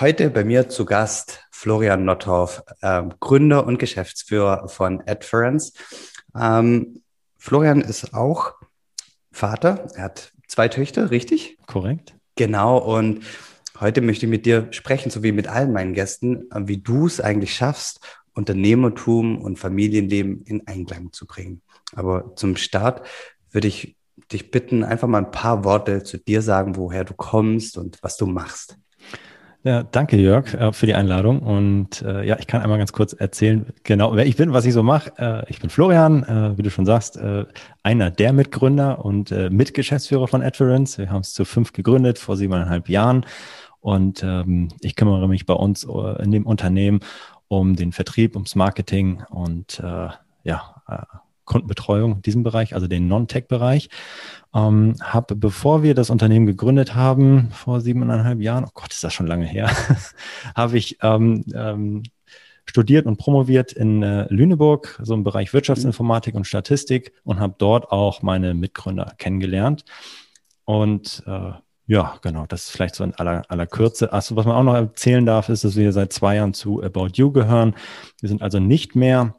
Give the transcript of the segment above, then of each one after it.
Heute bei mir zu Gast Florian Nottorf, äh, Gründer und Geschäftsführer von Adference. Ähm, Florian ist auch Vater. Er hat zwei Töchter, richtig? Korrekt. Genau. Und heute möchte ich mit dir sprechen, so wie mit allen meinen Gästen, äh, wie du es eigentlich schaffst, Unternehmertum und Familienleben in Einklang zu bringen. Aber zum Start würde ich dich bitten, einfach mal ein paar Worte zu dir sagen, woher du kommst und was du machst. Ja, danke Jörg äh, für die Einladung und äh, ja, ich kann einmal ganz kurz erzählen, genau wer ich bin, was ich so mache. Äh, ich bin Florian, äh, wie du schon sagst, äh, einer der Mitgründer und Mitgeschäftsführer von Adference. Wir haben es zu fünf gegründet vor siebeneinhalb Jahren und ähm, ich kümmere mich bei uns in dem Unternehmen um den Vertrieb, ums Marketing und äh, ja, Kundenbetreuung in diesem Bereich, also den Non-Tech-Bereich. Ähm, habe, bevor wir das Unternehmen gegründet haben, vor siebeneinhalb Jahren, oh Gott, ist das schon lange her, habe ich ähm, ähm, studiert und promoviert in äh, Lüneburg, so im Bereich Wirtschaftsinformatik und Statistik und habe dort auch meine Mitgründer kennengelernt. Und äh, ja, genau, das ist vielleicht so in aller, aller Kürze. Achso, was man auch noch erzählen darf, ist, dass wir seit zwei Jahren zu About You gehören. Wir sind also nicht mehr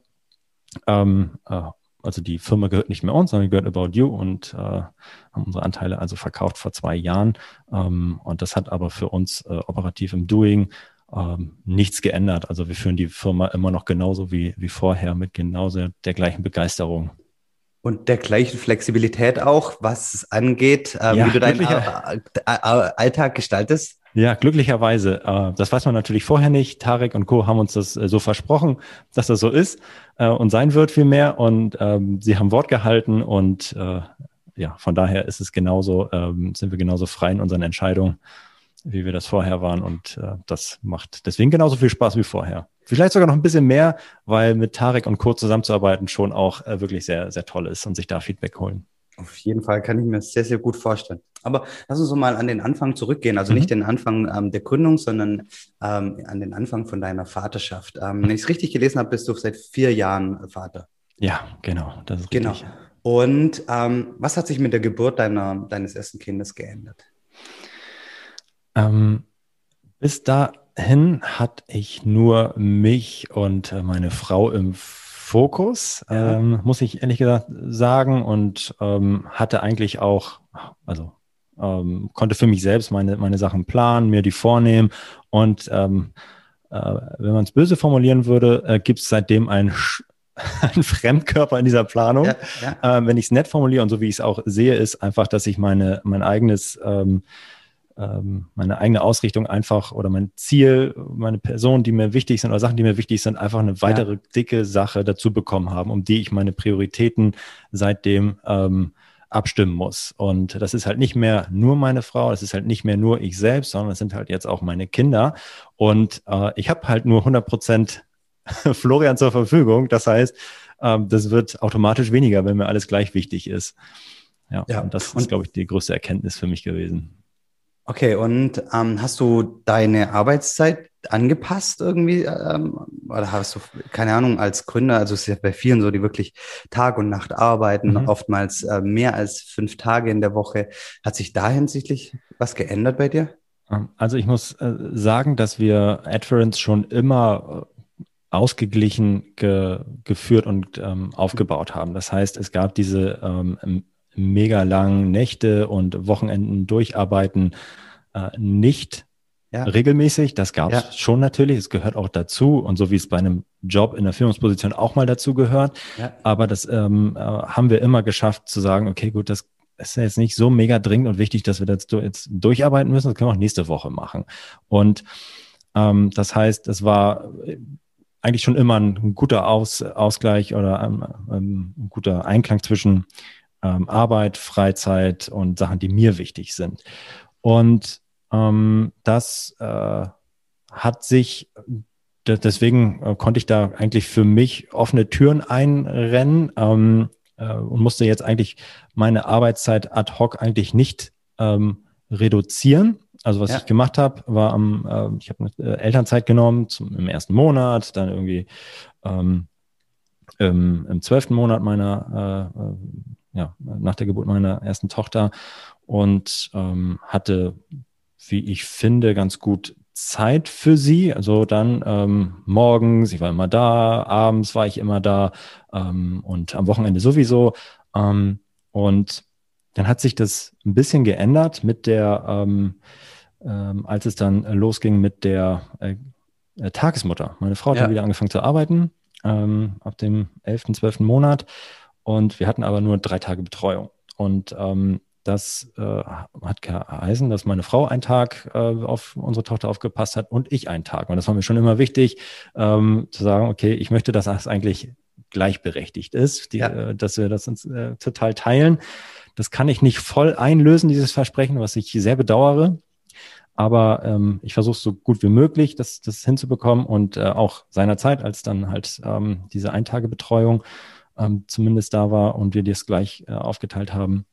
ähm, äh, also die Firma gehört nicht mehr uns, sondern gehört About You und äh, haben unsere Anteile also verkauft vor zwei Jahren. Ähm, und das hat aber für uns äh, operativ im Doing ähm, nichts geändert. Also wir führen die Firma immer noch genauso wie, wie vorher mit genauso der gleichen Begeisterung. Und der gleichen Flexibilität auch, was es angeht, äh, ja, wie du deinen Alltag gestaltest? Ja, glücklicherweise. Äh, das weiß man natürlich vorher nicht. Tarek und Co. haben uns das äh, so versprochen, dass das so ist äh, und sein wird vielmehr. Und ähm, sie haben Wort gehalten und ja, von daher ist es genauso, ähm, sind wir genauso frei in unseren Entscheidungen, wie wir das vorher waren. Und das macht deswegen genauso viel Spaß wie vorher. Vielleicht sogar noch ein bisschen mehr, weil mit Tarek und Co. zusammenzuarbeiten schon auch wirklich sehr, sehr toll ist und sich da Feedback holen. Auf jeden Fall kann ich mir sehr, sehr gut vorstellen. Aber lass uns mal an den Anfang zurückgehen. Also mhm. nicht den Anfang ähm, der Gründung, sondern ähm, an den Anfang von deiner Vaterschaft. Ähm, wenn ich es richtig gelesen habe, bist du seit vier Jahren Vater. Ja, genau. Das ist genau. richtig. Und ähm, was hat sich mit der Geburt deiner, deines ersten Kindes geändert? Ähm, bis dahin hatte ich nur mich und äh, meine Frau im Fokus, ja. ähm, muss ich ehrlich gesagt sagen, und ähm, hatte eigentlich auch, also ähm, konnte für mich selbst meine, meine Sachen planen, mir die vornehmen und ähm, äh, wenn man es böse formulieren würde, äh, gibt es seitdem ein, ein Fremdkörper in dieser Planung. Ja, ja. Äh, wenn ich es nett formuliere und so wie ich es auch sehe, ist einfach, dass ich meine, mein eigenes ähm, ähm, meine eigene Ausrichtung einfach oder mein Ziel, meine Personen, die mir wichtig sind oder Sachen, die mir wichtig sind, einfach eine weitere ja. dicke Sache dazu bekommen haben, um die ich meine Prioritäten seitdem ähm, abstimmen muss. Und das ist halt nicht mehr nur meine Frau, das ist halt nicht mehr nur ich selbst, sondern es sind halt jetzt auch meine Kinder. Und äh, ich habe halt nur 100 Prozent Florian zur Verfügung. Das heißt, ähm, das wird automatisch weniger, wenn mir alles gleich wichtig ist. Ja, ja. und das ist, glaube ich, die größte Erkenntnis für mich gewesen. Okay, und ähm, hast du deine Arbeitszeit angepasst irgendwie? Ähm, oder hast du, keine Ahnung, als Gründer, also es ist ja bei vielen so, die wirklich Tag und Nacht arbeiten, mhm. oftmals äh, mehr als fünf Tage in der Woche. Hat sich da hinsichtlich was geändert bei dir? Ähm, also ich muss äh, sagen, dass wir Adference schon immer äh, ausgeglichen ge geführt und ähm, aufgebaut haben. Das heißt, es gab diese ähm, mega langen Nächte und Wochenenden durcharbeiten äh, nicht ja. regelmäßig. Das gab es ja. schon natürlich. Es gehört auch dazu. Und so wie es bei einem Job in der Führungsposition auch mal dazu gehört. Ja. Aber das ähm, äh, haben wir immer geschafft zu sagen, okay, gut, das ist ja jetzt nicht so mega dringend und wichtig, dass wir das jetzt durcharbeiten müssen. Das können wir auch nächste Woche machen. Und ähm, das heißt, es war eigentlich schon immer ein guter Aus, Ausgleich oder ähm, ähm ein guter Einklang zwischen ähm, Arbeit, Freizeit und Sachen, die mir wichtig sind. Und ähm, das äh, hat sich, deswegen äh, konnte ich da eigentlich für mich offene Türen einrennen ähm, äh, und musste jetzt eigentlich meine Arbeitszeit ad hoc eigentlich nicht ähm, reduzieren. Also was ja. ich gemacht habe, war am, äh, ich habe eine äh, Elternzeit genommen zum, im ersten Monat, dann irgendwie ähm, im, im zwölften Monat meiner äh, äh ja, nach der Geburt meiner ersten Tochter und ähm, hatte, wie ich finde, ganz gut Zeit für sie. Also dann ähm, morgens, ich war immer da, abends war ich immer da ähm, und am Wochenende sowieso. Ähm, und dann hat sich das ein bisschen geändert mit der, ähm, ähm, als es dann losging mit der äh, äh, Tagesmutter. Meine Frau hat ja. dann wieder angefangen zu arbeiten, ähm, ab dem 11., 12. Monat. Und wir hatten aber nur drei Tage Betreuung. Und ähm, das äh, hat geheißen, dass meine Frau einen Tag äh, auf unsere Tochter aufgepasst hat und ich einen Tag. Und das war mir schon immer wichtig, ähm, zu sagen, okay, ich möchte, dass das eigentlich gleichberechtigt ist, die, ja. äh, dass wir das uns äh, total teilen. Das kann ich nicht voll einlösen, dieses Versprechen, was ich sehr bedauere. Aber ähm, ich versuche so gut wie möglich, das, das hinzubekommen und äh, auch seinerzeit, als dann halt ähm, diese Eintagebetreuung ähm, zumindest da war und wir das gleich äh, aufgeteilt haben,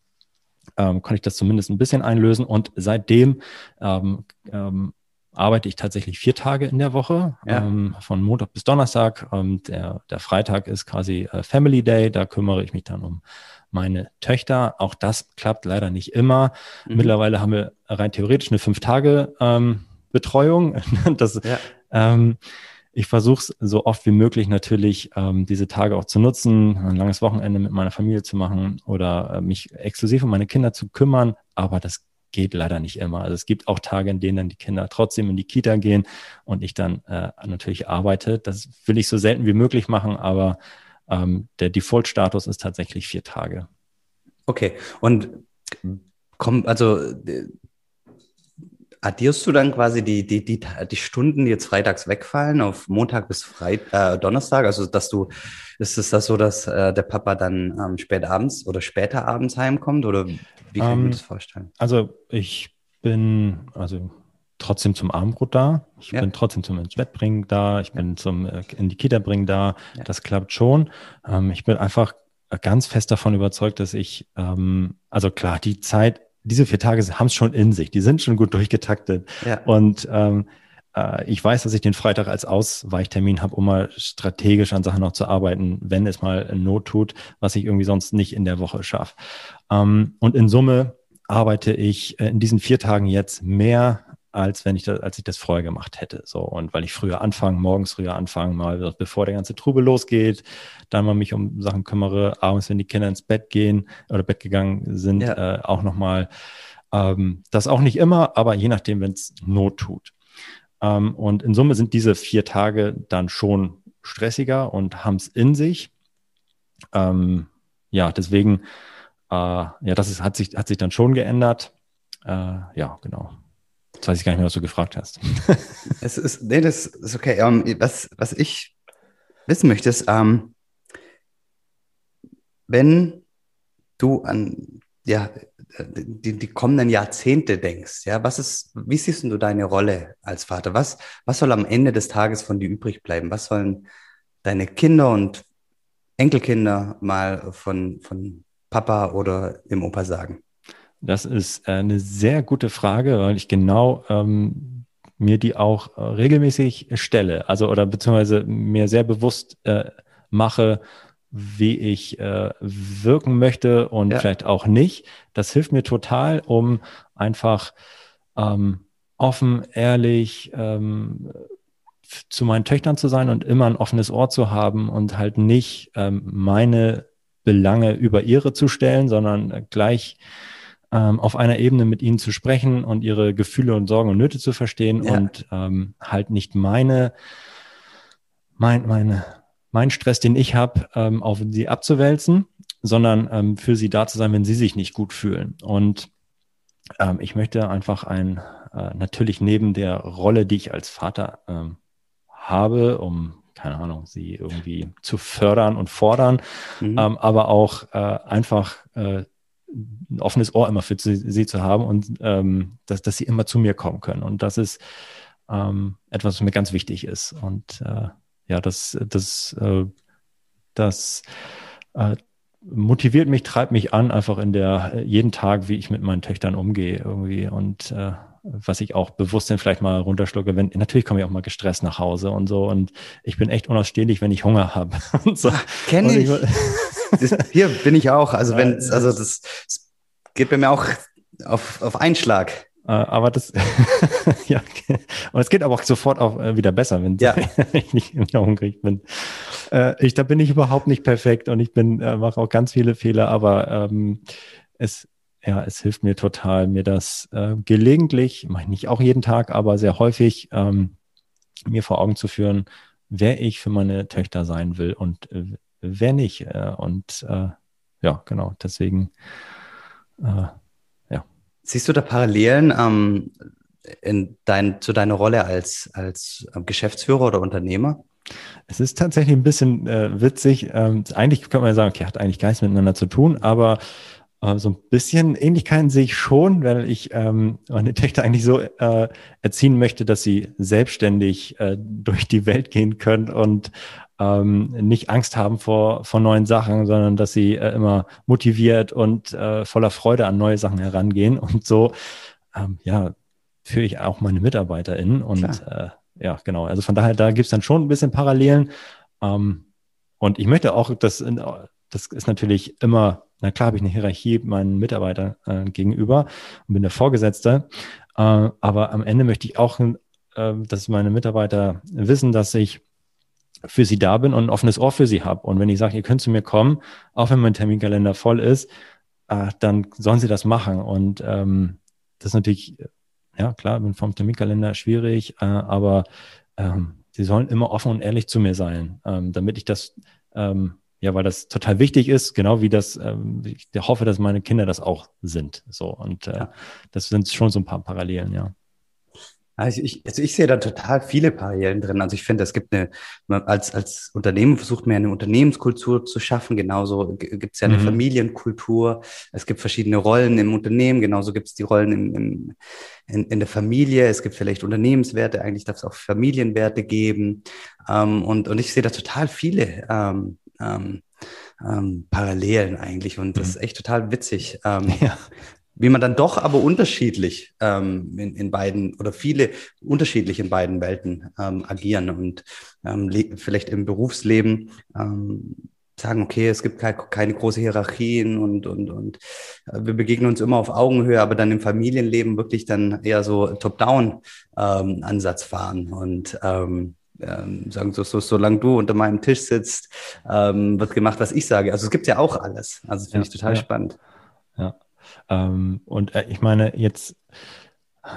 ähm, konnte ich das zumindest ein bisschen einlösen. Und seitdem ähm, ähm, arbeite ich tatsächlich vier Tage in der Woche, ja. ähm, von Montag bis Donnerstag. Ähm, der, der Freitag ist quasi äh, Family Day, da kümmere ich mich dann um meine Töchter. Auch das klappt leider nicht immer. Mhm. Mittlerweile haben wir rein theoretisch eine fünf Tage ähm, das, ja. ähm, ich versuche es so oft wie möglich natürlich, ähm, diese Tage auch zu nutzen, ein langes Wochenende mit meiner Familie zu machen oder äh, mich exklusiv um meine Kinder zu kümmern. Aber das geht leider nicht immer. Also es gibt auch Tage, in denen dann die Kinder trotzdem in die Kita gehen und ich dann äh, natürlich arbeite. Das will ich so selten wie möglich machen, aber ähm, der Default-Status ist tatsächlich vier Tage. Okay, und komm, also addierst du dann quasi die, die, die, die Stunden, die jetzt freitags wegfallen, auf Montag bis Freit äh, Donnerstag? Also, dass du, ist es das so, dass äh, der Papa dann ähm, spät abends oder später abends heimkommt? Oder wie kann ich mir ähm, das vorstellen? Also, ich bin, also trotzdem zum Abendbrot da. Ich ja. bin trotzdem zum ins Bett bringen da. Ich bin zum äh, in die Kita bringen da. Ja. Das klappt schon. Ähm, ich bin einfach ganz fest davon überzeugt, dass ich, ähm, also klar, die Zeit diese vier Tage haben es schon in sich, die sind schon gut durchgetaktet. Ja. Und ähm, äh, ich weiß, dass ich den Freitag als Ausweichtermin habe, um mal strategisch an Sachen noch zu arbeiten, wenn es mal Not tut, was ich irgendwie sonst nicht in der Woche schaffe. Ähm, und in Summe arbeite ich äh, in diesen vier Tagen jetzt mehr als wenn ich das, als ich das vorher gemacht hätte. So und weil ich früher anfange, morgens früher anfange, mal bevor der ganze Trubel losgeht, dann mal mich um Sachen kümmere, abends, wenn die Kinder ins Bett gehen oder Bett gegangen sind, ja. äh, auch nochmal. Ähm, das auch nicht immer, aber je nachdem, wenn es Not tut. Ähm, und in Summe sind diese vier Tage dann schon stressiger und haben es in sich. Ähm, ja, deswegen, äh, ja, das ist, hat sich, hat sich dann schon geändert. Äh, ja, genau. Jetzt weiß ich gar nicht mehr, was du gefragt hast. es ist, nee, das ist okay. Um, ähm, was, was ich wissen möchte, ist, ähm, wenn du an ja, die, die kommenden Jahrzehnte denkst, ja, was ist, wie siehst du deine Rolle als Vater? Was, was soll am Ende des Tages von dir übrig bleiben? Was sollen deine Kinder und Enkelkinder mal von, von Papa oder dem Opa sagen? Das ist äh, eine sehr gute Frage, weil ich genau ähm, mir die auch äh, regelmäßig stelle, also oder beziehungsweise mir sehr bewusst äh, mache, wie ich äh, wirken möchte und ja. vielleicht auch nicht. Das hilft mir total, um einfach ähm, offen, ehrlich ähm, zu meinen Töchtern zu sein und immer ein offenes Ohr zu haben und halt nicht ähm, meine Belange über ihre zu stellen, sondern gleich ähm, auf einer Ebene mit ihnen zu sprechen und ihre Gefühle und Sorgen und Nöte zu verstehen ja. und ähm, halt nicht meine, mein, meine, mein Stress, den ich habe, ähm, auf sie abzuwälzen, sondern ähm, für sie da zu sein, wenn sie sich nicht gut fühlen. Und ähm, ich möchte einfach ein, äh, natürlich neben der Rolle, die ich als Vater ähm, habe, um keine Ahnung, sie irgendwie zu fördern und fordern, mhm. ähm, aber auch äh, einfach äh, ein offenes Ohr immer für sie, sie zu haben und ähm, dass, dass sie immer zu mir kommen können. Und das ist ähm, etwas, was mir ganz wichtig ist. Und äh, ja, das, das, äh, das äh, motiviert mich, treibt mich an, einfach in der jeden Tag, wie ich mit meinen Töchtern umgehe irgendwie und äh, was ich auch bewusst dann vielleicht mal runterschlucke, wenn natürlich komme ich auch mal gestresst nach Hause und so und ich bin echt unausstehlich, wenn ich Hunger habe. so. Kenne ich. ich hier bin ich auch. Also wenn, also das, das geht bei mir auch auf, auf Einschlag. Äh, aber das, ja, und es geht aber auch sofort auch äh, wieder besser, wenn, ja. ich nicht mehr hungrig bin. Äh, ich, da bin ich überhaupt nicht perfekt und ich bin, mache auch ganz viele Fehler, aber ähm, es, ja, es hilft mir total, mir das äh, gelegentlich, ich nicht auch jeden Tag, aber sehr häufig, ähm, mir vor Augen zu führen, wer ich für meine Töchter sein will und äh, wer nicht. Äh, und äh, ja, genau, deswegen äh, Siehst du da Parallelen ähm, in dein, zu deiner Rolle als, als ähm, Geschäftsführer oder Unternehmer? Es ist tatsächlich ein bisschen äh, witzig. Ähm, eigentlich könnte man ja sagen, okay, hat eigentlich gar nichts miteinander zu tun, aber äh, so ein bisschen Ähnlichkeiten sehe ich schon, weil ich ähm, meine Töchter eigentlich so äh, erziehen möchte, dass sie selbstständig äh, durch die Welt gehen können und ähm, nicht Angst haben vor, vor neuen Sachen, sondern dass sie äh, immer motiviert und äh, voller Freude an neue Sachen herangehen. Und so, ähm, ja, führe ich auch meine MitarbeiterInnen. Und äh, ja, genau. Also von daher, da gibt's dann schon ein bisschen Parallelen. Ähm, und ich möchte auch, dass das ist natürlich immer, na klar habe ich eine Hierarchie meinen Mitarbeitern äh, gegenüber und bin der Vorgesetzte. Äh, aber am Ende möchte ich auch, äh, dass meine Mitarbeiter wissen, dass ich für sie da bin und ein offenes Ohr für sie habe. Und wenn ich sage, ihr könnt zu mir kommen, auch wenn mein Terminkalender voll ist, äh, dann sollen sie das machen. Und ähm, das ist natürlich, ja klar, bin vom Terminkalender schwierig, äh, aber ähm, sie sollen immer offen und ehrlich zu mir sein, ähm, damit ich das, ähm, ja, weil das total wichtig ist, genau wie das, ähm, ich hoffe, dass meine Kinder das auch sind. So und äh, ja. das sind schon so ein paar Parallelen, ja. Also ich, also ich sehe da total viele Parallelen drin. Also ich finde, es gibt eine, als, als Unternehmen versucht man ja eine Unternehmenskultur zu schaffen. Genauso gibt es ja eine mhm. Familienkultur. Es gibt verschiedene Rollen im Unternehmen. Genauso gibt es die Rollen im, im, in, in der Familie. Es gibt vielleicht Unternehmenswerte. Eigentlich darf es auch Familienwerte geben. Ähm, und, und ich sehe da total viele ähm, ähm, ähm, Parallelen eigentlich. Und das mhm. ist echt total witzig. Ähm, ja wie man dann doch aber unterschiedlich ähm, in, in beiden oder viele unterschiedlich in beiden Welten ähm, agieren und ähm, vielleicht im Berufsleben ähm, sagen, okay, es gibt keine, große Hierarchien und, und, und äh, wir begegnen uns immer auf Augenhöhe, aber dann im Familienleben wirklich dann eher so Top-Down-Ansatz ähm, fahren und ähm, ähm, sagen so, so, solange du unter meinem Tisch sitzt, ähm, wird gemacht, was ich sage. Also es gibt ja auch alles. Also das finde ja, ich total ja. spannend. Ja. Ähm, und äh, ich meine, jetzt,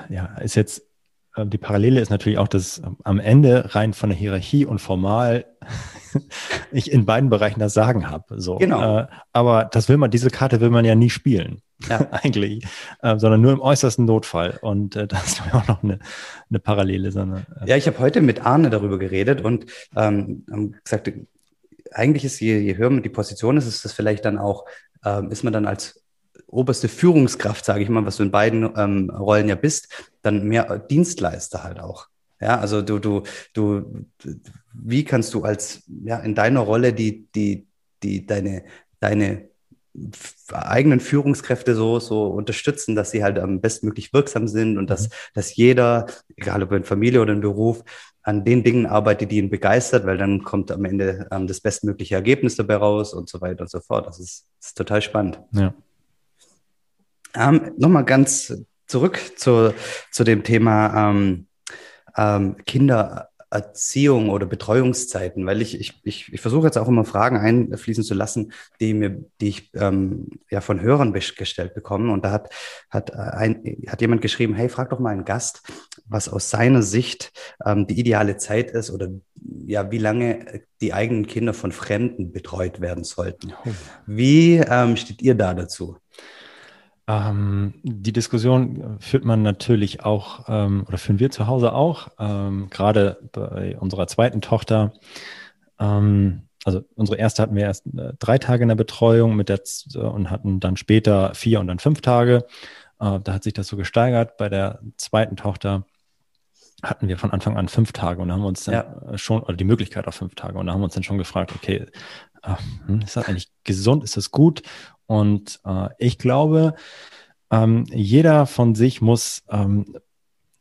ja, ist jetzt, äh, die Parallele ist natürlich auch, dass ähm, am Ende rein von der Hierarchie und formal ich in beiden Bereichen das Sagen habe. So. Genau. Äh, aber das will man, diese Karte will man ja nie spielen. Ja. eigentlich, äh, sondern nur im äußersten Notfall. Und äh, das ist auch noch eine, eine Parallele. Sondern, äh, ja, ich habe heute mit Arne darüber geredet und ähm, gesagt, eigentlich ist, je, je höher man die Position ist, ist das vielleicht dann auch, ähm, ist man dann als oberste Führungskraft, sage ich mal, was du in beiden ähm, Rollen ja bist, dann mehr Dienstleister halt auch. Ja, also du, du, du, wie kannst du als, ja, in deiner Rolle die, die, die, deine, deine eigenen Führungskräfte so, so unterstützen, dass sie halt am bestmöglich wirksam sind und dass, mhm. dass jeder, egal ob in Familie oder in Beruf, an den Dingen arbeitet, die ihn begeistert, weil dann kommt am Ende ähm, das bestmögliche Ergebnis dabei raus und so weiter und so fort. Das ist, das ist total spannend. Ja. Ähm, Nochmal ganz zurück zu, zu dem Thema ähm, ähm, Kindererziehung oder Betreuungszeiten, weil ich, ich, ich, ich versuche jetzt auch immer Fragen einfließen zu lassen, die mir, die ich ähm, ja von Hörern gestellt bekomme. Und da hat, hat, ein, hat jemand geschrieben, hey, frag doch mal einen Gast, was aus seiner Sicht ähm, die ideale Zeit ist oder ja, wie lange die eigenen Kinder von Fremden betreut werden sollten. Oh. Wie ähm, steht ihr da dazu? Ähm, die Diskussion führt man natürlich auch, ähm, oder führen wir zu Hause auch, ähm, gerade bei unserer zweiten Tochter. Ähm, also unsere erste hatten wir erst äh, drei Tage in der Betreuung mit der und hatten dann später vier und dann fünf Tage. Äh, da hat sich das so gesteigert. Bei der zweiten Tochter hatten wir von Anfang an fünf Tage und haben uns dann ja. schon, oder die Möglichkeit auf fünf Tage, und da haben wir uns dann schon gefragt, okay, äh, ist das eigentlich gesund, ist das gut? Und äh, ich glaube, ähm, jeder von sich muss ähm,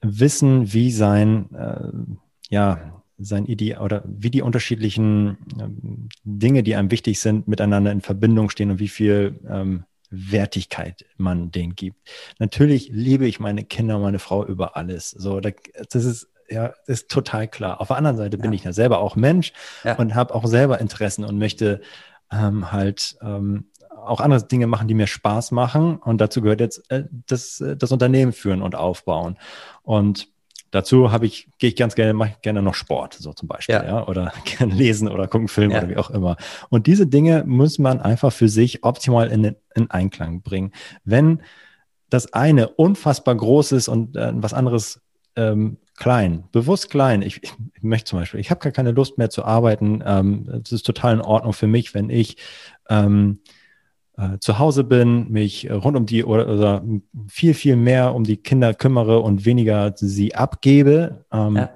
wissen, wie sein, äh, ja, sein Ideal oder wie die unterschiedlichen ähm, Dinge, die einem wichtig sind, miteinander in Verbindung stehen und wie viel ähm, Wertigkeit man denen gibt. Natürlich liebe ich meine Kinder, meine Frau über alles. So, das ist ja, ist total klar. Auf der anderen Seite ja. bin ich ja selber auch Mensch ja. und habe auch selber Interessen und möchte ähm, halt ähm, auch andere Dinge machen, die mir Spaß machen. Und dazu gehört jetzt äh, das, äh, das Unternehmen führen und aufbauen. Und dazu habe ich, gehe ich ganz gerne, mache ich gerne noch Sport, so zum Beispiel, ja, ja? oder gerne lesen oder gucken Film ja. oder wie auch immer. Und diese Dinge muss man einfach für sich optimal in, in Einklang bringen. Wenn das eine unfassbar groß ist und äh, was anderes ähm, klein, bewusst klein. Ich, ich, möchte zum Beispiel, ich habe gar keine Lust mehr zu arbeiten. Ähm, es ist total in Ordnung für mich, wenn ich ähm, äh, zu Hause bin, mich rund um die oder, oder, viel, viel mehr um die Kinder kümmere und weniger sie abgebe. Ähm, ja.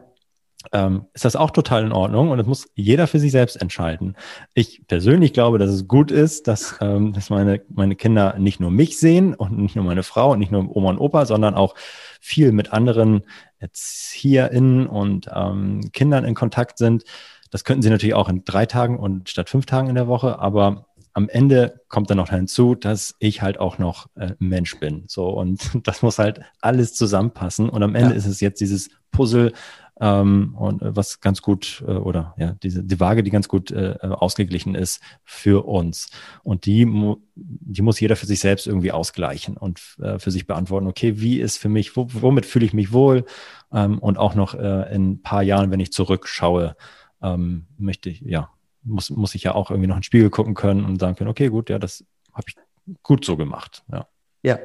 Ähm, ist das auch total in Ordnung und das muss jeder für sich selbst entscheiden. Ich persönlich glaube, dass es gut ist, dass, ähm, dass meine, meine Kinder nicht nur mich sehen und nicht nur meine Frau und nicht nur Oma und Opa, sondern auch viel mit anderen ErzieherInnen und ähm, Kindern in Kontakt sind. Das könnten sie natürlich auch in drei Tagen und statt fünf Tagen in der Woche, aber am Ende kommt dann noch hinzu, dass ich halt auch noch äh, Mensch bin. So und das muss halt alles zusammenpassen. Und am Ende ja. ist es jetzt dieses Puzzle, ähm, und äh, was ganz gut äh, oder ja diese die Waage, die ganz gut äh, ausgeglichen ist für uns und die die muss jeder für sich selbst irgendwie ausgleichen und äh, für sich beantworten. Okay, wie ist für mich, wo, womit fühle ich mich wohl ähm, und auch noch äh, in ein paar Jahren, wenn ich zurückschaue, ähm, möchte ich ja muss muss ich ja auch irgendwie noch in den Spiegel gucken können und sagen können, okay, gut, ja, das habe ich gut so gemacht. Ja. Ja,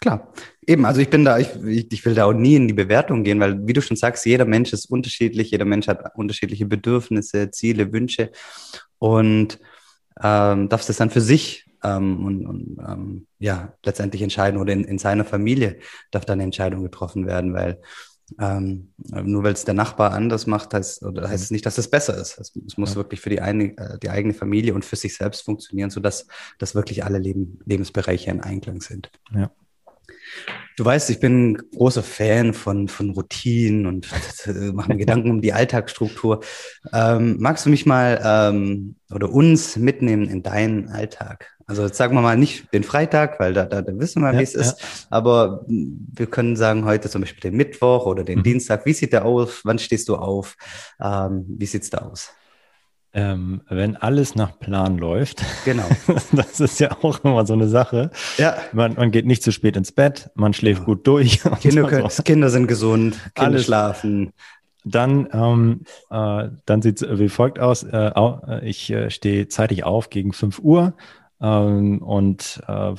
Klar, eben, also ich bin da, ich, ich will da auch nie in die Bewertung gehen, weil wie du schon sagst, jeder Mensch ist unterschiedlich, jeder Mensch hat unterschiedliche Bedürfnisse, Ziele, Wünsche und ähm, darfst es dann für sich ähm, und, und ähm, ja letztendlich entscheiden oder in, in seiner Familie darf dann eine Entscheidung getroffen werden, weil ähm, nur weil es der Nachbar anders macht, heißt, oder heißt es nicht, dass es besser ist. Es, es muss ja. wirklich für die, eine, äh, die eigene Familie und für sich selbst funktionieren, sodass dass wirklich alle Leben, Lebensbereiche in Einklang sind. Ja. Du weißt, ich bin großer Fan von, von Routinen und äh, mache mir Gedanken um die Alltagsstruktur. Ähm, magst du mich mal ähm, oder uns mitnehmen in deinen Alltag? Also jetzt sagen wir mal nicht den Freitag, weil da, da, da wissen wir, ja, wie es ist. Ja. Aber wir können sagen heute zum Beispiel den Mittwoch oder den mhm. Dienstag. Wie sieht der aus? Wann stehst du auf? Ähm, wie sieht's da aus? Ähm, wenn alles nach Plan läuft, genau. das ist ja auch immer so eine Sache. Ja. Man, man geht nicht zu spät ins Bett, man schläft genau. gut durch. Kinder, können, Kinder sind gesund, Kinder alles. schlafen. Dann, ähm, äh, dann sieht es wie folgt aus. Äh, äh, ich äh, stehe zeitig auf gegen 5 Uhr ähm, und äh,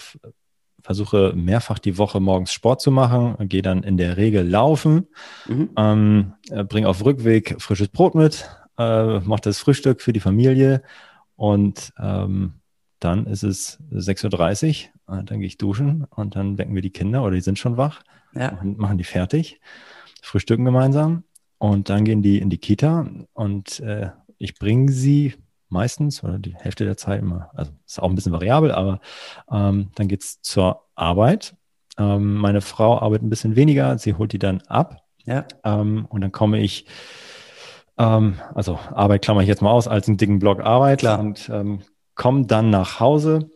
versuche mehrfach die Woche morgens Sport zu machen, gehe dann in der Regel laufen, mhm. ähm, äh, bringe auf Rückweg frisches Brot mit, äh, mache das Frühstück für die Familie und ähm, dann ist es 6.30 Uhr, dann gehe ich duschen und dann wecken wir die Kinder oder die sind schon wach ja. und machen die fertig, frühstücken gemeinsam und dann gehen die in die Kita und äh, ich bringe sie meistens oder die Hälfte der Zeit immer, also ist auch ein bisschen variabel, aber ähm, dann geht's zur Arbeit. Ähm, meine Frau arbeitet ein bisschen weniger, sie holt die dann ab. Ja. Ähm, und dann komme ich ähm, also Arbeit klammer ich jetzt mal aus, als einen dicken Block Arbeit Klar. und ähm, komme dann nach Hause,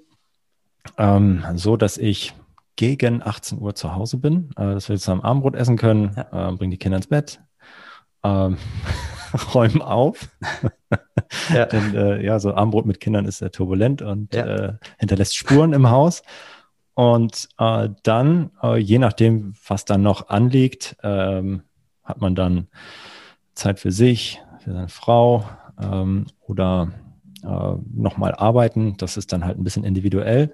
ähm, so dass ich gegen 18 Uhr zu Hause bin, äh, dass wir zusammen Abendbrot essen können, ja. äh, bringen die Kinder ins Bett, ähm, räumen auf. ja. Denn äh, ja, so Abendbrot mit Kindern ist sehr turbulent und ja. äh, hinterlässt Spuren im Haus. Und äh, dann, äh, je nachdem, was dann noch anliegt, ähm, hat man dann Zeit für sich, für seine Frau ähm, oder äh, nochmal arbeiten. Das ist dann halt ein bisschen individuell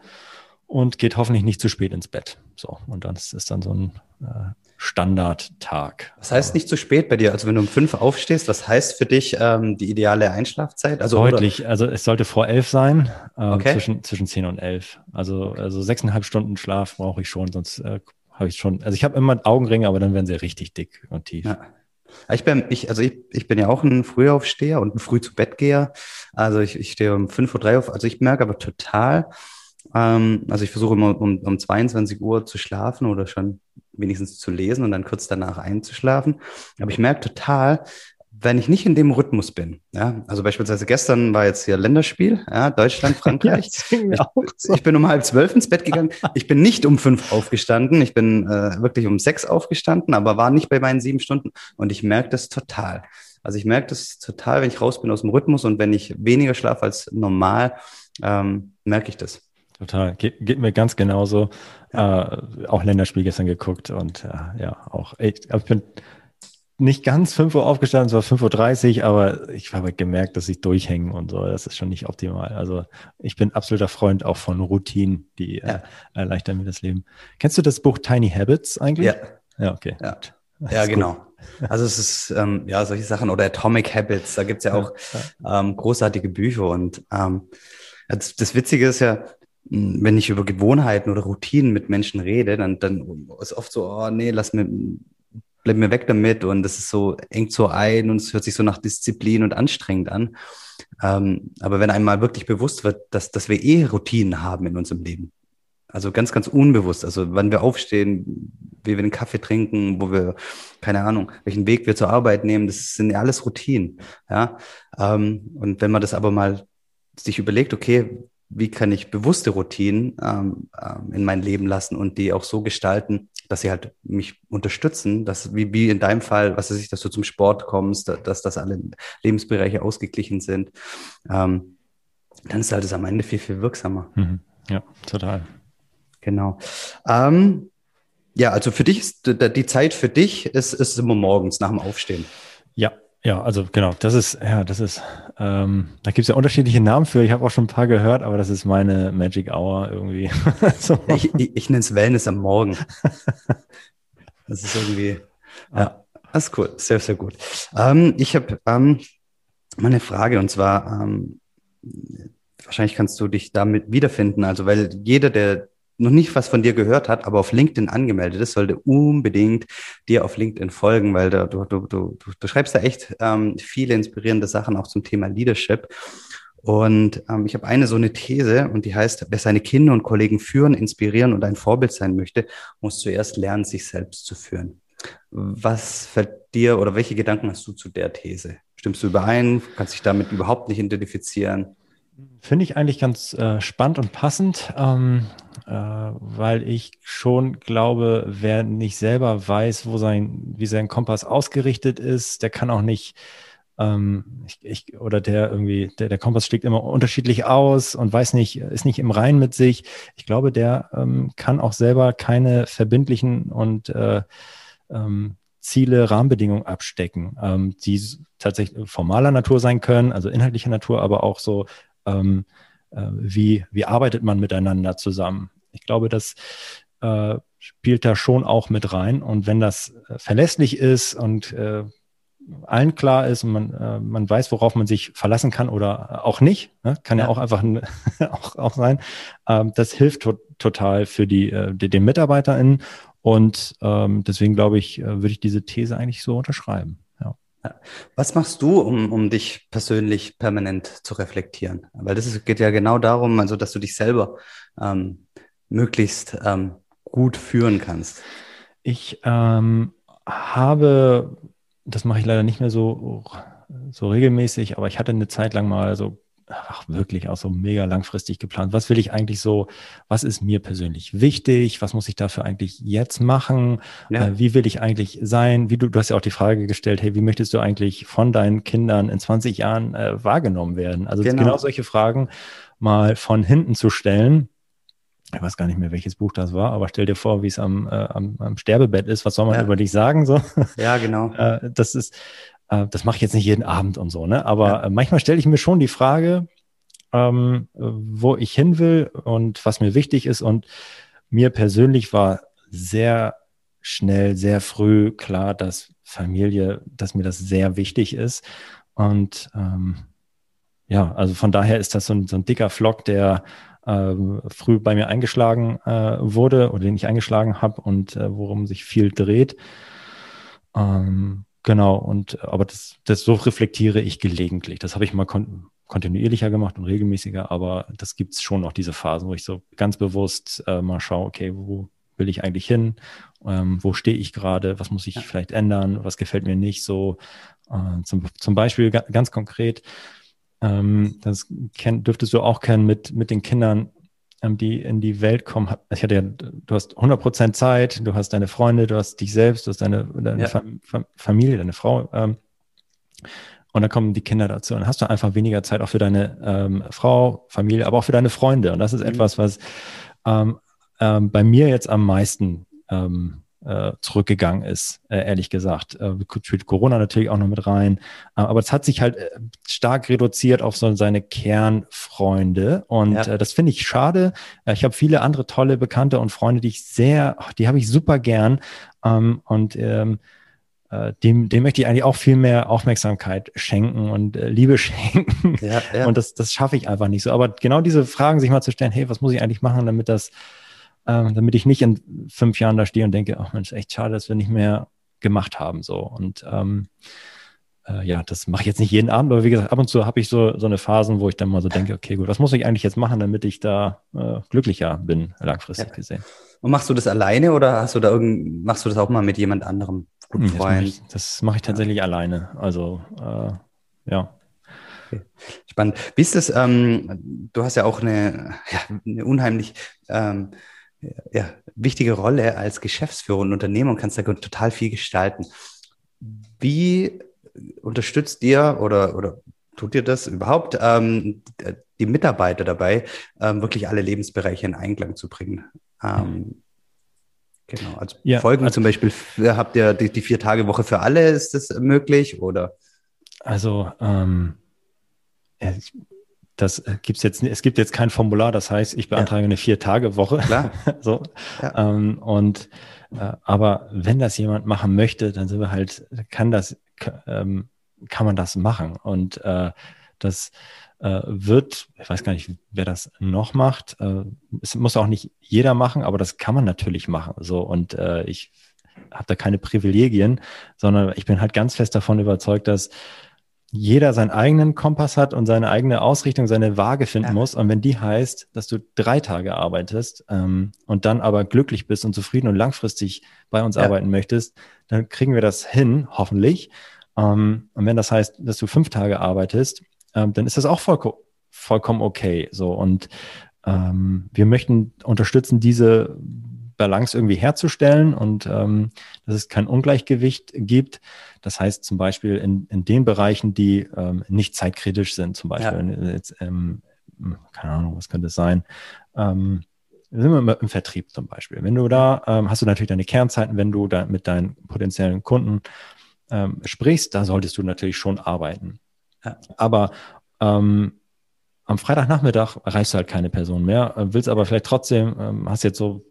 und geht hoffentlich nicht zu spät ins Bett. So, und das ist dann so ein äh, Standardtag. Was heißt nicht zu spät bei dir? Also wenn du um fünf aufstehst, was heißt für dich ähm, die ideale Einschlafzeit? Also deutlich. Oder? Also es sollte vor elf sein, äh, okay. zwischen zwischen zehn und elf. Also also sechseinhalb Stunden Schlaf brauche ich schon, sonst äh, habe ich schon. Also ich habe immer Augenringe, aber dann werden sie richtig dick und tief. Ja. Ich bin, ich, also ich, ich bin ja auch ein Frühaufsteher und ein früh zu Bett geher. Also ich, ich stehe um 5.03 Uhr auf. Also ich merke aber total, ähm, also ich versuche immer um, um 22 Uhr zu schlafen oder schon wenigstens zu lesen und dann kurz danach einzuschlafen. Aber ich merke total, wenn ich nicht in dem Rhythmus bin, ja, also beispielsweise gestern war jetzt hier Länderspiel, ja, Deutschland, Frankreich. ja, ich, so. ich, bin um halb zwölf ins Bett gegangen. Ich bin nicht um fünf aufgestanden. Ich bin äh, wirklich um sechs aufgestanden, aber war nicht bei meinen sieben Stunden. Und ich merke das total. Also ich merke das total, wenn ich raus bin aus dem Rhythmus und wenn ich weniger schlafe als normal, ähm, merke ich das. Total. Ge geht mir ganz genauso. Ja. Äh, auch Länderspiel gestern geguckt und äh, ja, auch echt, ich bin nicht ganz 5 Uhr aufgestanden, es war 5.30 Uhr, aber ich habe gemerkt, dass ich durchhänge und so. Das ist schon nicht optimal. Also ich bin absoluter Freund auch von Routinen, die äh, ja. äh, erleichtern mir das Leben. Kennst du das Buch Tiny Habits eigentlich? Ja. Ja, okay. Ja, ja genau. Gut. Also es ist, ähm, ja, solche Sachen oder Atomic Habits, da gibt's ja auch ähm, großartige Bücher und ähm, das, das Witzige ist ja, wenn ich über Gewohnheiten oder Routinen mit Menschen rede, dann, dann ist oft so, oh nee, lass mir, bleib mir weg damit und das ist so, engt so ein und es hört sich so nach Disziplin und anstrengend an. Ähm, aber wenn einmal wirklich bewusst wird, dass, dass wir eh Routinen haben in unserem Leben, also ganz, ganz unbewusst, also wann wir aufstehen, wie wir den Kaffee trinken, wo wir, keine Ahnung, welchen Weg wir zur Arbeit nehmen, das sind ja alles Routinen, ja. Ähm, und wenn man das aber mal sich überlegt, okay, wie kann ich bewusste Routinen ähm, ähm, in mein Leben lassen und die auch so gestalten, dass sie halt mich unterstützen, dass wie, wie in deinem Fall, was weiß ich, dass du zum Sport kommst, dass, dass das alle Lebensbereiche ausgeglichen sind, ähm, dann ist halt das am Ende viel, viel wirksamer. Mhm. Ja, total. Genau. Ähm, ja, also für dich ist die Zeit für dich ist, ist immer morgens nach dem Aufstehen. Ja, ja, also genau, das ist, ja, das ist, ähm, da gibt es ja unterschiedliche Namen für. Ich habe auch schon ein paar gehört, aber das ist meine Magic Hour irgendwie. so. Ich, ich, ich nenne es Wellness am Morgen. das ist irgendwie, ja, das ist cool, sehr, sehr gut. Ähm, ich habe ähm, mal eine Frage und zwar, ähm, wahrscheinlich kannst du dich damit wiederfinden. Also, weil jeder, der noch nicht was von dir gehört hat, aber auf LinkedIn angemeldet ist, sollte unbedingt dir auf LinkedIn folgen, weil da, du, du, du, du schreibst da echt ähm, viele inspirierende Sachen auch zum Thema Leadership. Und ähm, ich habe eine so eine These und die heißt, wer seine Kinder und Kollegen führen, inspirieren und ein Vorbild sein möchte, muss zuerst lernen, sich selbst zu führen. Was fällt dir oder welche Gedanken hast du zu der These? Stimmst du überein? Kannst dich damit überhaupt nicht identifizieren? Finde ich eigentlich ganz äh, spannend und passend, ähm, äh, weil ich schon glaube, wer nicht selber weiß, wo sein, wie sein Kompass ausgerichtet ist, der kann auch nicht, ähm, ich, ich, oder der irgendwie, der, der Kompass schlägt immer unterschiedlich aus und weiß nicht, ist nicht im Rein mit sich. Ich glaube, der ähm, kann auch selber keine verbindlichen und äh, ähm, Ziele, Rahmenbedingungen abstecken, ähm, die tatsächlich formaler Natur sein können, also inhaltlicher Natur, aber auch so ähm, äh, wie, wie arbeitet man miteinander zusammen. Ich glaube, das äh, spielt da schon auch mit rein. Und wenn das äh, verlässlich ist und äh, allen klar ist und man, äh, man weiß, worauf man sich verlassen kann oder auch nicht, ne? kann ja, ja auch einfach auch, auch sein, ähm, das hilft to total für die, äh, die, den MitarbeiterInnen. Und ähm, deswegen glaube ich, äh, würde ich diese These eigentlich so unterschreiben. Was machst du, um, um dich persönlich permanent zu reflektieren? Weil das ist, geht ja genau darum, also dass du dich selber ähm, möglichst ähm, gut führen kannst. Ich ähm, habe, das mache ich leider nicht mehr so, so regelmäßig, aber ich hatte eine Zeit lang mal so ach, wirklich auch so mega langfristig geplant. Was will ich eigentlich so, was ist mir persönlich wichtig? Was muss ich dafür eigentlich jetzt machen? Ja. Äh, wie will ich eigentlich sein? Wie du, du hast ja auch die Frage gestellt, hey, wie möchtest du eigentlich von deinen Kindern in 20 Jahren äh, wahrgenommen werden? Also genau. genau solche Fragen mal von hinten zu stellen. Ich weiß gar nicht mehr, welches Buch das war, aber stell dir vor, wie es am, äh, am, am Sterbebett ist. Was soll man ja. über dich sagen? So? Ja, genau. Äh, das ist, äh, das mache ich jetzt nicht jeden Abend und so, ne? Aber ja. Äh, manchmal stelle ich mir schon die Frage, ähm, wo ich hin will und was mir wichtig ist. Und mir persönlich war sehr schnell, sehr früh klar, dass Familie, dass mir das sehr wichtig ist. Und ähm, ja, also von daher ist das so ein, so ein dicker Flock, der ähm, früh bei mir eingeschlagen äh, wurde oder den ich eingeschlagen habe und äh, worum sich viel dreht. Ähm, Genau, und aber das, das so reflektiere ich gelegentlich. Das habe ich mal kon kontinuierlicher gemacht und regelmäßiger, aber das gibt es schon auch diese Phasen, wo ich so ganz bewusst äh, mal schaue, okay, wo, will ich eigentlich hin? Ähm, wo stehe ich gerade? Was muss ich ja. vielleicht ändern? Was gefällt mir nicht so? Äh, zum, zum Beispiel ganz konkret, ähm, das kenn, dürftest du auch kennen mit, mit den Kindern, die in die Welt kommen. Ich hatte ja, du hast 100% Zeit, du hast deine Freunde, du hast dich selbst, du hast deine, deine ja. Fam Familie, deine Frau. Ähm, und dann kommen die Kinder dazu. Und dann hast du einfach weniger Zeit auch für deine ähm, Frau, Familie, aber auch für deine Freunde. Und das ist mhm. etwas, was ähm, ähm, bei mir jetzt am meisten ähm, äh, zurückgegangen ist, äh, ehrlich gesagt. Äh, spielt Corona natürlich auch noch mit rein. Äh, aber es hat sich halt stark reduziert auf so seine Kernfreunde. Und ja. das finde ich schade. Ich habe viele andere tolle Bekannte und Freunde, die ich sehr, die habe ich super gern. Ähm, und ähm, äh, dem, dem möchte ich eigentlich auch viel mehr Aufmerksamkeit schenken und äh, Liebe schenken. Ja, ja. Und das, das schaffe ich einfach nicht so. Aber genau diese Fragen sich mal zu stellen, hey, was muss ich eigentlich machen, damit das, äh, damit ich nicht in fünf Jahren da stehe und denke, ach Mensch, echt schade, dass wir nicht mehr gemacht haben. So. Und ähm, äh, ja, das mache ich jetzt nicht jeden Abend, aber wie gesagt, ab und zu habe ich so, so eine Phasen, wo ich dann mal so denke, okay, gut, was muss ich eigentlich jetzt machen, damit ich da äh, glücklicher bin, langfristig ja. gesehen. Und machst du das alleine oder hast du da irgend, machst du das auch mal mit jemand anderem? Guten Freund? Das mache ich, das mach ich tatsächlich ja. alleine. Also äh, ja. Okay. Spannend. Wie ist das? Ähm, du hast ja auch eine, ja, eine unheimlich ähm, ja, wichtige Rolle als Geschäftsführer und Unternehmer und kannst da total viel gestalten. Wie unterstützt dir oder, oder tut dir das überhaupt, ähm, die Mitarbeiter dabei, ähm, wirklich alle Lebensbereiche in Einklang zu bringen? Ähm, genau, also ja, Folgen also, zum Beispiel, habt ihr die, die Vier-Tage-Woche für alle, ist das möglich oder? Also, ähm, das gibt's jetzt, es gibt jetzt kein Formular, das heißt, ich beantrage ja. eine Vier-Tage-Woche. Klar. so. Ja. Ähm, und äh, aber wenn das jemand machen möchte, dann sind wir halt, kann das, ähm, kann man das machen. Und äh, das äh, wird, ich weiß gar nicht, wer das noch macht. Äh, es muss auch nicht jeder machen, aber das kann man natürlich machen. So und äh, ich habe da keine Privilegien, sondern ich bin halt ganz fest davon überzeugt, dass jeder seinen eigenen Kompass hat und seine eigene Ausrichtung, seine Waage finden ja. muss. Und wenn die heißt, dass du drei Tage arbeitest ähm, und dann aber glücklich bist und zufrieden und langfristig bei uns ja. arbeiten möchtest, dann kriegen wir das hin, hoffentlich. Ähm, und wenn das heißt, dass du fünf Tage arbeitest, ähm, dann ist das auch voll, vollkommen okay. So und ähm, wir möchten unterstützen, diese Balance irgendwie herzustellen und ähm, dass es kein Ungleichgewicht gibt. Das heißt zum Beispiel in, in den Bereichen, die ähm, nicht zeitkritisch sind, zum Beispiel ja. jetzt, ähm, keine Ahnung, was könnte es sein? Ähm, sind wir im Vertrieb zum Beispiel. Wenn du da ähm, hast du natürlich deine Kernzeiten, wenn du da mit deinen potenziellen Kunden ähm, sprichst, da solltest du natürlich schon arbeiten. Ja. Aber ähm, am Freitagnachmittag erreichst du halt keine Person mehr, äh, willst aber vielleicht trotzdem, ähm, hast jetzt so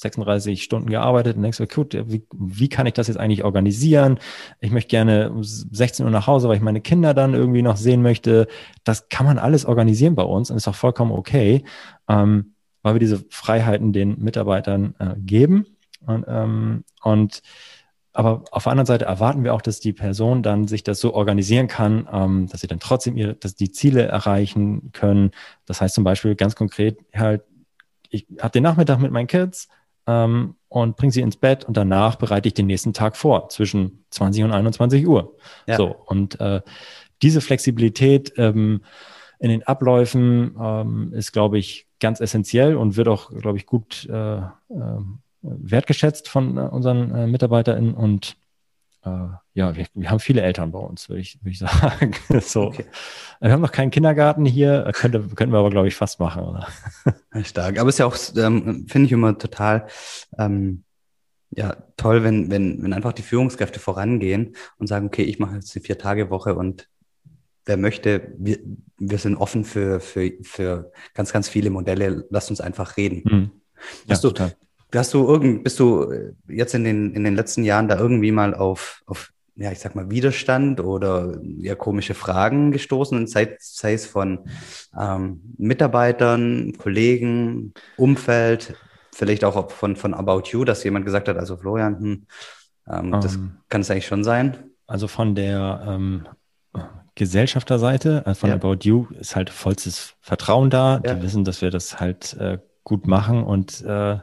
36 Stunden gearbeitet und denkst, gut, wie, wie kann ich das jetzt eigentlich organisieren? Ich möchte gerne um 16 Uhr nach Hause, weil ich meine Kinder dann irgendwie noch sehen möchte. Das kann man alles organisieren bei uns und ist auch vollkommen okay, ähm, weil wir diese Freiheiten den Mitarbeitern äh, geben. Und, ähm, und aber auf der anderen Seite erwarten wir auch, dass die Person dann sich das so organisieren kann, ähm, dass sie dann trotzdem ihre, dass die Ziele erreichen können. Das heißt zum Beispiel ganz konkret halt, ich habe den Nachmittag mit meinen Kids ähm, und bringe sie ins Bett und danach bereite ich den nächsten Tag vor zwischen 20 und 21 Uhr. Ja. So und äh, diese Flexibilität ähm, in den Abläufen ähm, ist, glaube ich, ganz essentiell und wird auch, glaube ich, gut äh, äh, wertgeschätzt von äh, unseren äh, MitarbeiterInnen und äh, ja, wir, wir, haben viele Eltern bei uns, würde ich, würd ich sagen. so. Okay. Wir haben noch keinen Kindergarten hier, könnte, könnten wir aber, glaube ich, fast machen. Oder? Stark. Aber es ist ja auch, ähm, finde ich immer total ähm, ja, toll, wenn, wenn, wenn einfach die Führungskräfte vorangehen und sagen, okay, ich mache jetzt die Vier-Tage-Woche und wer möchte, wir, wir sind offen für, für, für ganz, ganz viele Modelle. Lasst uns einfach reden. Mhm. Ja, Hast du, total. Hast du irgend, bist du äh, jetzt in den, in den letzten Jahren da irgendwie mal auf, auf, ja, ich sag mal, Widerstand oder ja, komische Fragen gestoßen, sei, sei es von ähm, Mitarbeitern, Kollegen, Umfeld, vielleicht auch von, von About You, dass jemand gesagt hat, also Florian, hm, ähm, um, das ähm. kann es eigentlich schon sein? Also von der ähm, Gesellschafterseite, also von ja. About You, ist halt vollstes Vertrauen da. Ja. Die wissen, dass wir das halt äh, gut machen und äh,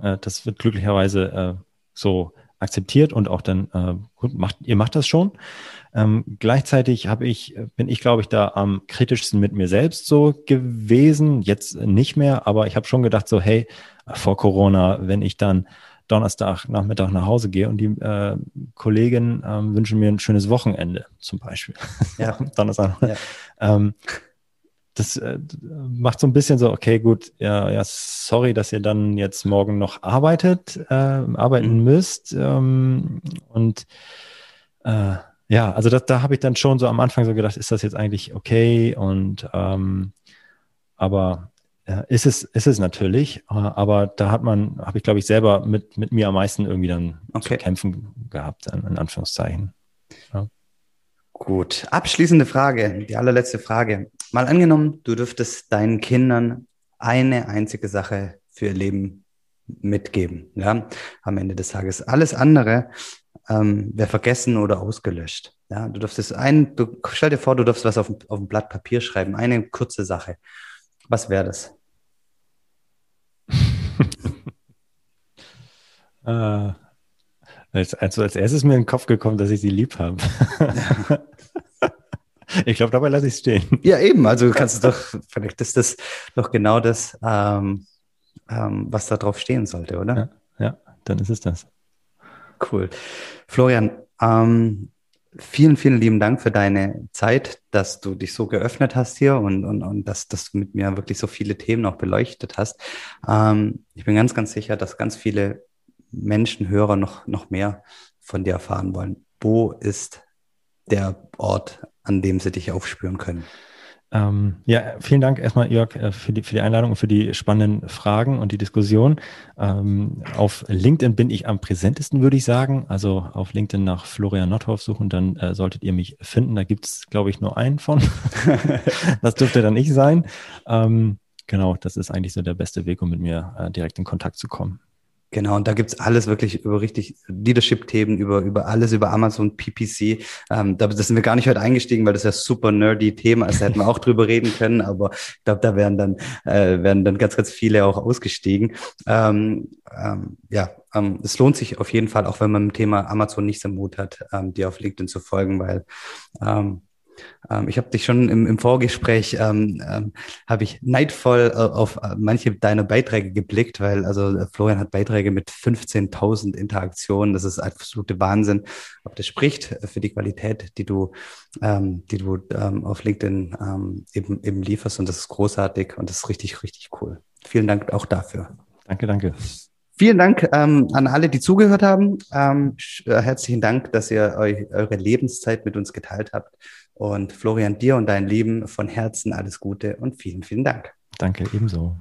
Äh, das wird glücklicherweise äh, so akzeptiert und auch dann, äh, gut, macht, ihr macht das schon. Ähm, gleichzeitig habe ich, bin ich, glaube ich, da am kritischsten mit mir selbst so gewesen. Jetzt nicht mehr, aber ich habe schon gedacht, so, hey, vor Corona, wenn ich dann Donnerstag Nachmittag nach Hause gehe und die äh, Kollegen ähm, wünschen mir ein schönes Wochenende zum Beispiel. Ja. Donnerstag. Ja. Ähm, das äh, macht so ein bisschen so, okay, gut, ja, ja, sorry, dass ihr dann jetzt morgen noch arbeitet, äh, arbeiten mhm. müsst. Ähm, und äh, ja, also das, da habe ich dann schon so am Anfang so gedacht, ist das jetzt eigentlich okay? Und ähm, aber ist es, ist es natürlich, äh, aber da hat man, habe ich glaube ich selber mit, mit mir am meisten irgendwie dann okay. zu kämpfen gehabt, in Anführungszeichen. Ja. Gut, abschließende Frage, die allerletzte Frage. Mal angenommen, du dürftest deinen Kindern eine einzige Sache für ihr Leben mitgeben, ja, am Ende des Tages. Alles andere ähm, wäre vergessen oder ausgelöscht. Ja, du dürftest ein, du, stell dir vor, du darfst was auf, auf ein Blatt Papier schreiben, eine kurze Sache. Was wäre das? äh, also als erstes ist mir in den Kopf gekommen, dass ich sie lieb habe. ich glaube, dabei lasse ich es stehen. Ja, eben. Also kannst du doch, vielleicht ist das doch genau das, ähm, ähm, was da drauf stehen sollte, oder? Ja, ja, dann ist es das. Cool. Florian, ähm, vielen, vielen lieben Dank für deine Zeit, dass du dich so geöffnet hast hier und, und, und dass, dass du mit mir wirklich so viele Themen auch beleuchtet hast. Ähm, ich bin ganz, ganz sicher, dass ganz viele Menschen, Hörer noch, noch mehr von dir erfahren wollen. Wo ist der Ort, an dem sie dich aufspüren können? Ähm, ja, vielen Dank erstmal, Jörg, äh, für die, für die Einladung und für die spannenden Fragen und die Diskussion. Ähm, auf LinkedIn bin ich am präsentesten, würde ich sagen. Also auf LinkedIn nach Florian Nothoff suchen, dann äh, solltet ihr mich finden. Da gibt es, glaube ich, nur einen von. das dürfte dann ich sein. Ähm, genau, das ist eigentlich so der beste Weg, um mit mir äh, direkt in Kontakt zu kommen. Genau, und da gibt's alles wirklich über richtig Leadership-Themen, über, über alles, über Amazon, PPC. Ähm, da das sind wir gar nicht heute eingestiegen, weil das ja super nerdy Thema. Da hätten wir auch drüber reden können, aber ich glaube, da werden dann, äh, werden dann ganz, ganz viele auch ausgestiegen. Ähm, ähm, ja, ähm, es lohnt sich auf jeden Fall, auch wenn man dem Thema Amazon nichts im Mut hat, ähm, dir auf LinkedIn zu folgen, weil ähm, ähm, ich habe dich schon im, im Vorgespräch, ähm, ähm, habe ich neidvoll äh, auf äh, manche deiner Beiträge geblickt, weil also äh, Florian hat Beiträge mit 15.000 Interaktionen. Das ist absolute Wahnsinn. Aber das spricht für die Qualität, die du, ähm, die du ähm, auf LinkedIn ähm, eben, eben lieferst. Und das ist großartig und das ist richtig, richtig cool. Vielen Dank auch dafür. Danke, danke. Vielen Dank ähm, an alle, die zugehört haben. Ähm, herzlichen Dank, dass ihr euch eure Lebenszeit mit uns geteilt habt. Und Florian, dir und dein Leben von Herzen alles Gute und vielen, vielen Dank. Danke, ebenso.